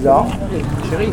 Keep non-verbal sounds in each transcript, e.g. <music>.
bizarre. Chérie.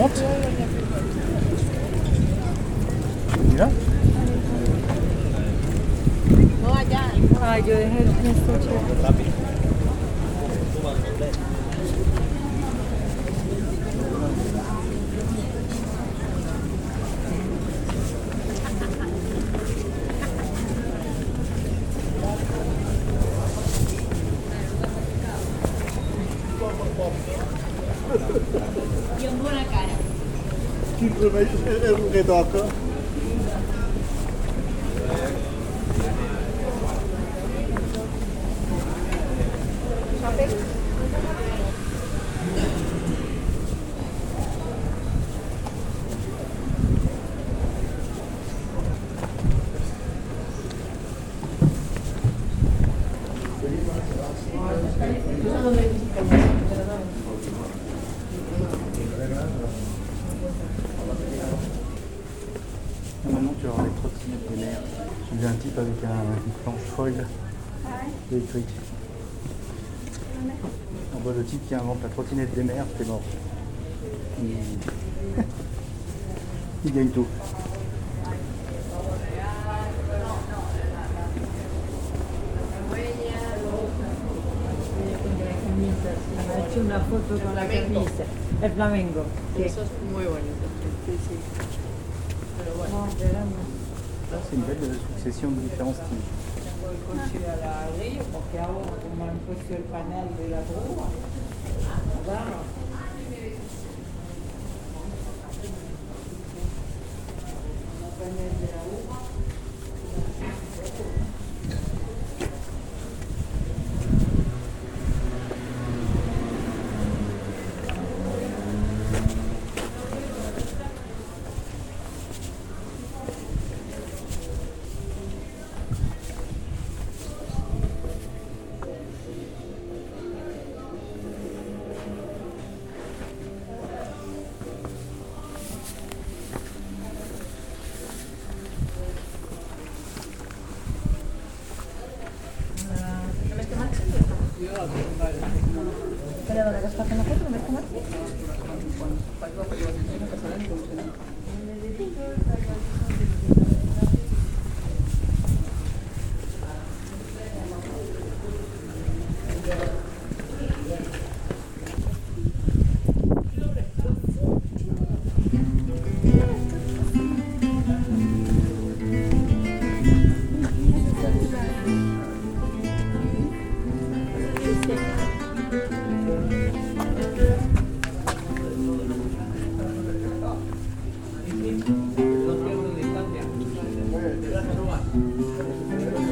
Monte. Mira. No allá. Ay, yo dejé toca J'ai vu un type avec un, une planche foil électrique. On voit le type qui invente la trottinette des mers, c'est mort. Il... <laughs> Il gagne tout. Ha hecho una foto con la camisa. El flamenco. Sí. Eso es muy bonito. Sí, sí. Pero bueno, No, verano. Là, c'est une belle succession de différents styles. 对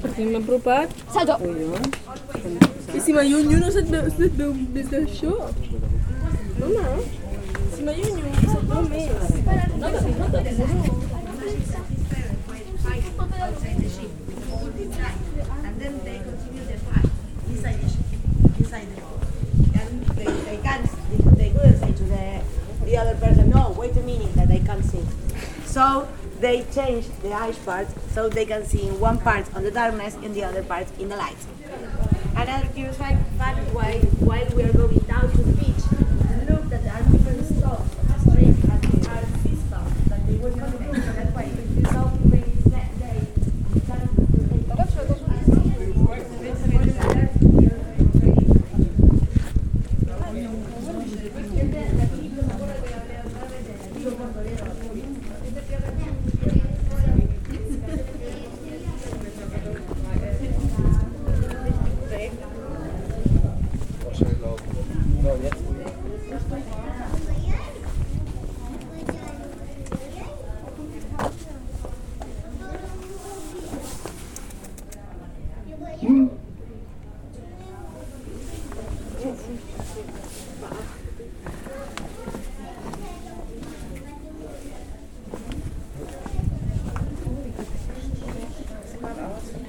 Potem Si sad si ma yun yun. And then they continue can't, they, couldn't no, wait a minute, that I can't see. So they change the ice part so they can see in one part on the darkness and the other part in the light. Another curious fact fact why while we are going down to the beach,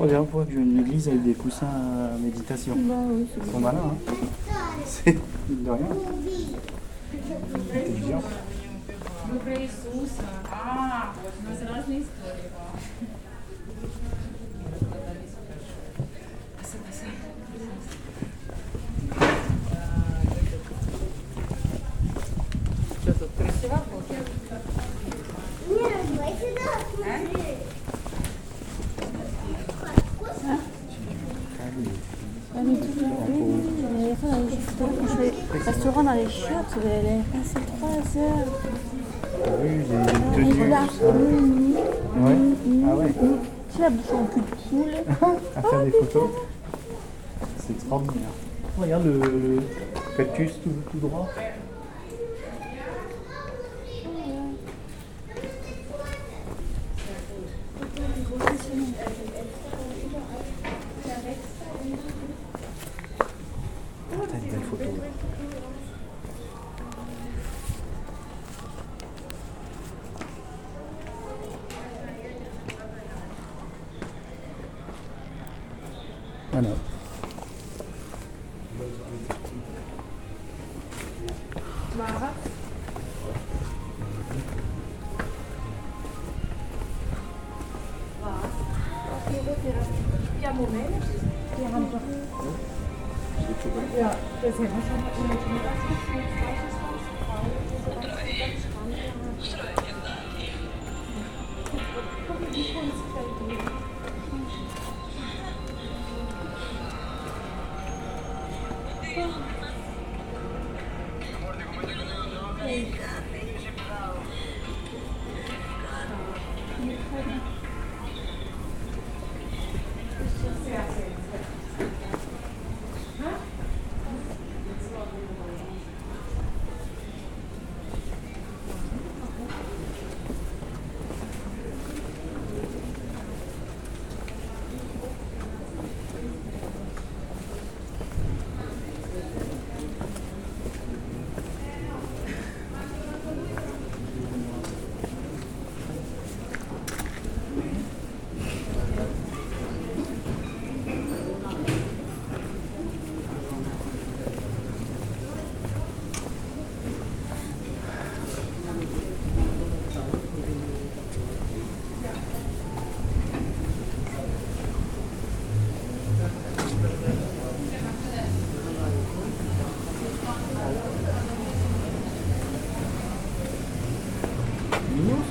Première fois que vois une église avec des coussins à méditation. Ils sont malins, hein C'est de rien. Intelligent. Les est passée 3 heures. Tenues, tout ça. Ouais. Ah ouais. Tu la bouche en cul de poule. <laughs> À faire des photos. C'est extraordinaire. Regarde le cactus tout, tout droit.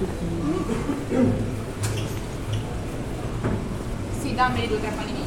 sottili. Si dà meglio tra panini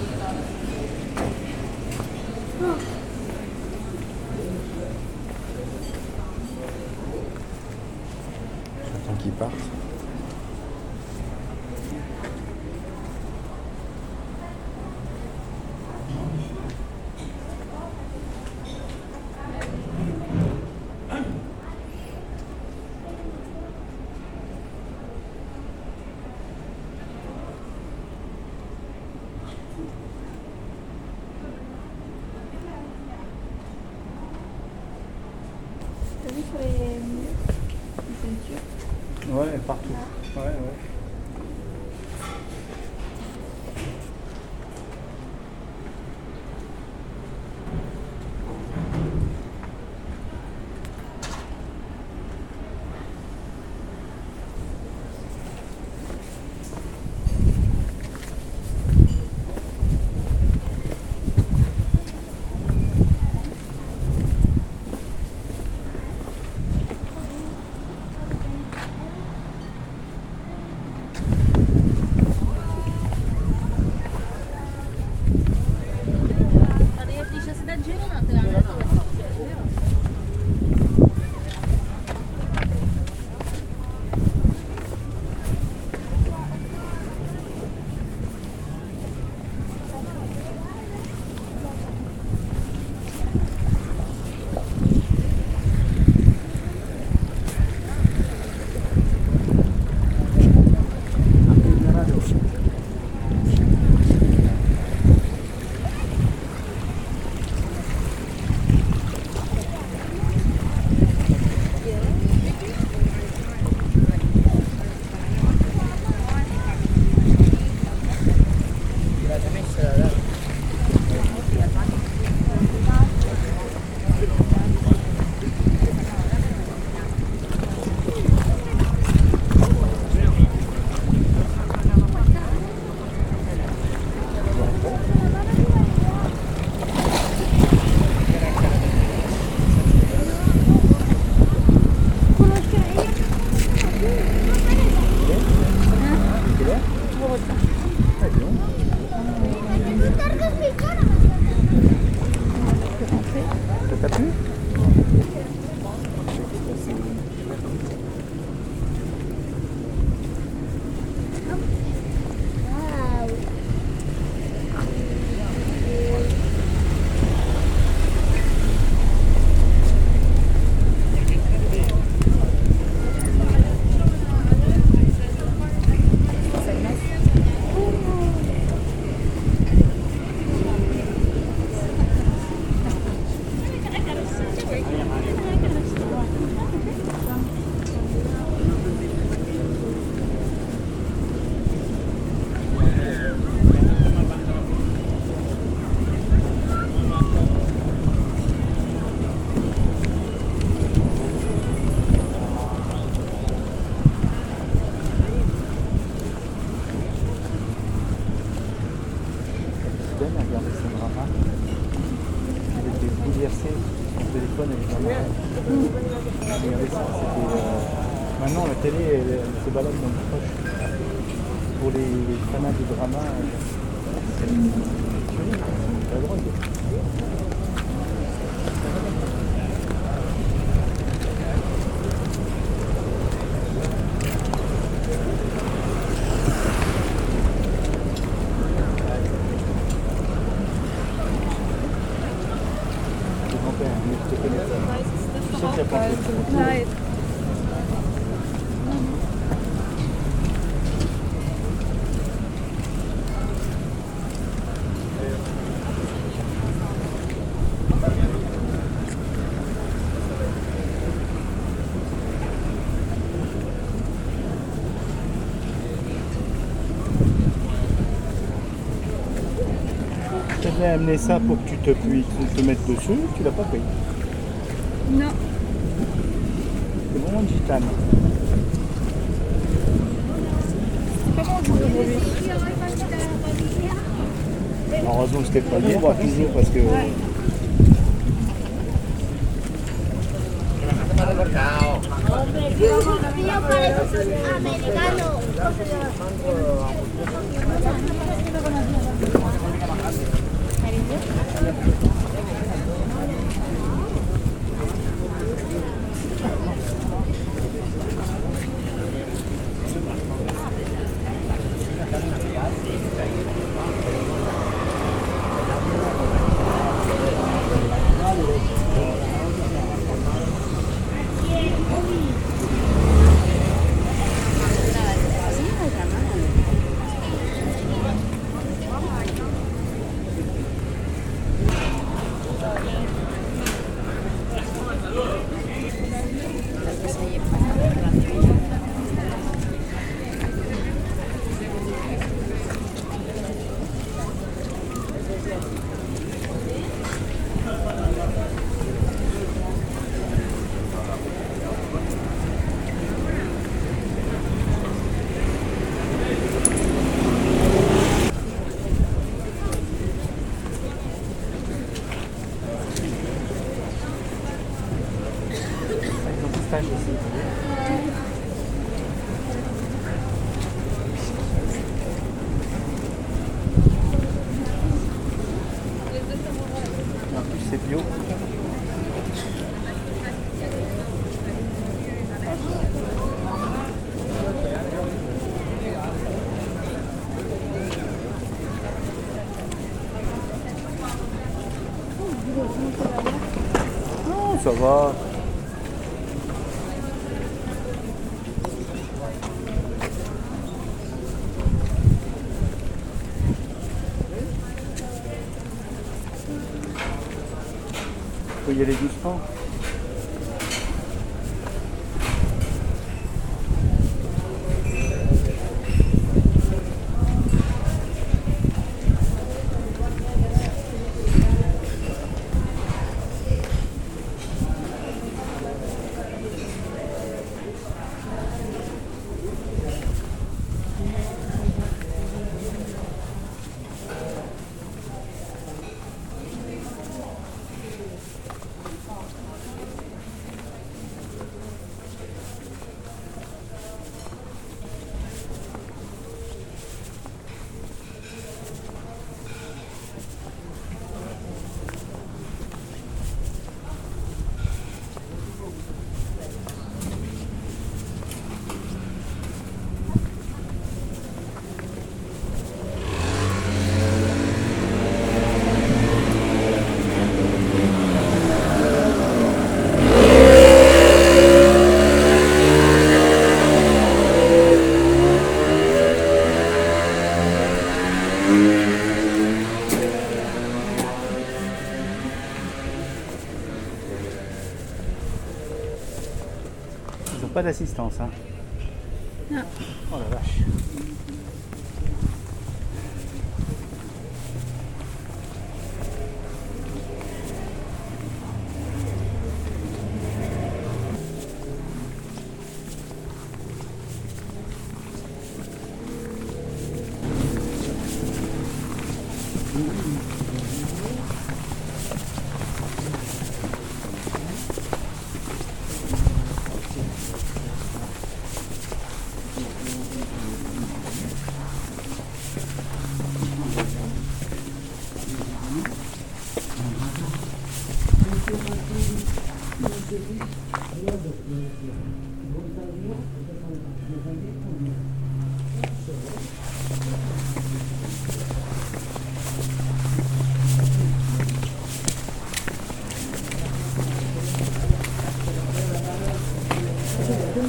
amené ça pour que tu te puisses te mettre dessus, tu l'as pas pris. Non. C'est vraiment de gitane. Heureusement que c'était pas libre, toujours parce que. americano. Pas d'assistance. Hein. Non. Oh la vache. ¿No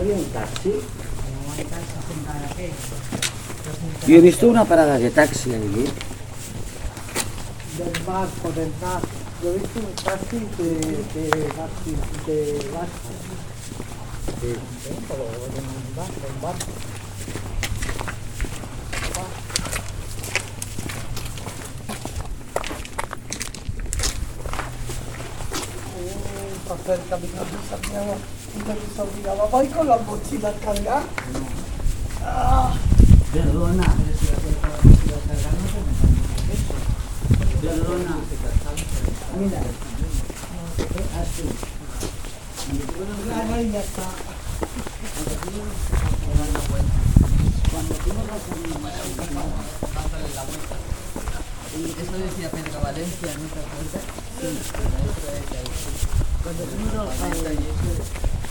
había un taxi? Yo he visto una parada de taxi allí. Del barco, del barco. Yo he visto un taxi de, de, de, de barco. De, un barco, un barco. del camino de Santiago y de mis obligados. Voy con las mochilas cargadas. Ah. Perdona. Perdona. Mira. Ah, Así. Claro, y ya está. Cuando tú no vas a una vas a darle la vuelta. Y eso decía Pedro Valencia, ¿no te acuerdas? Sí, pero eso es But the general.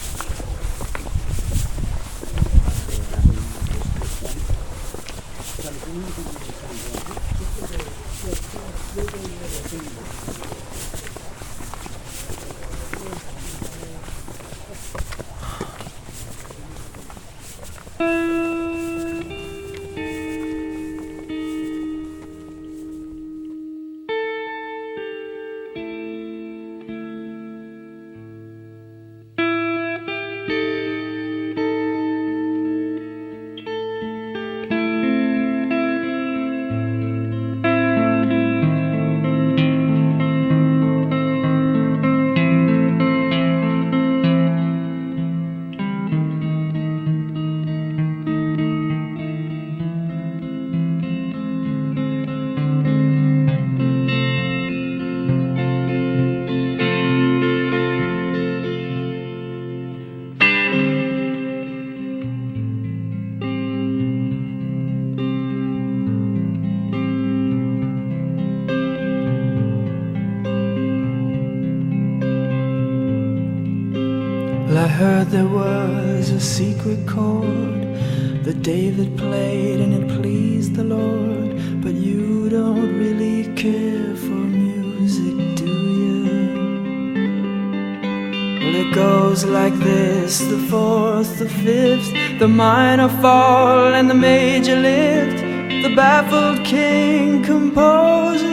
The fifth, the minor fall, and the major lift. The baffled king composing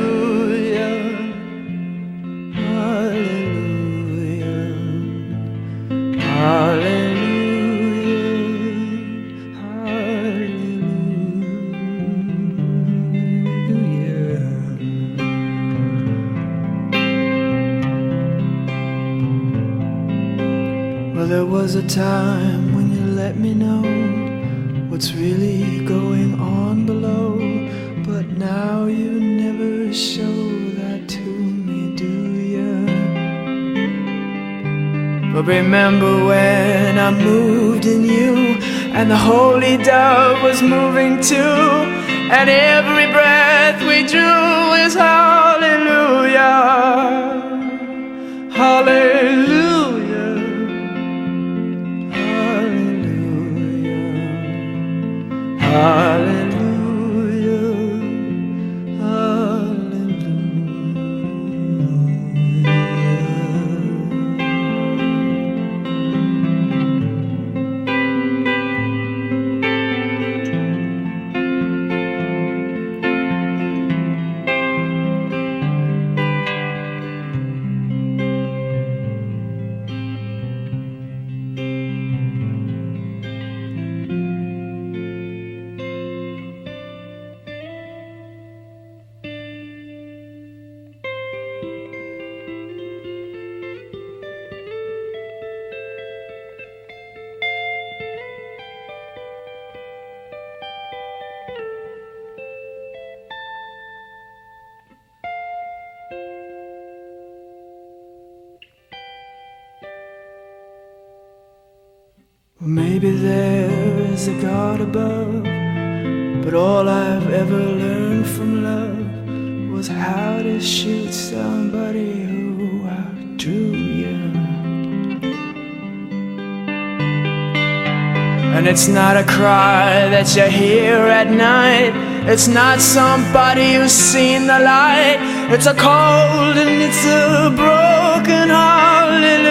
Hallelujah. Well, there was a time when you let me know But remember when I moved in you, and the holy dove was moving too, and every breath we drew is hallelujah, hallelujah. Hallelujah. Well, maybe there is a God above, but all I've ever learned from love was how to shoot somebody who outdrew you. And it's not a cry that you hear at night. It's not somebody who's seen the light. It's a cold and it's a broken hallelujah.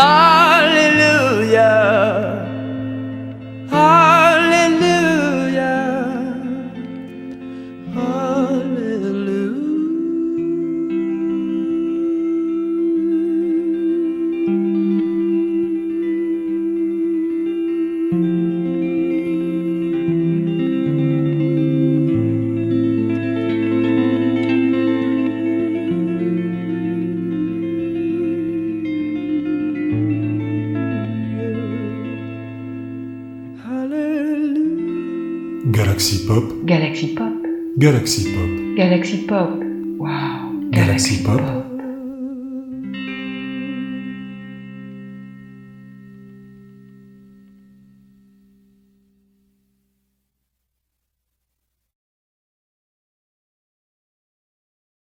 Ah. Galaxy Pop. Wow. Galaxy, Pop?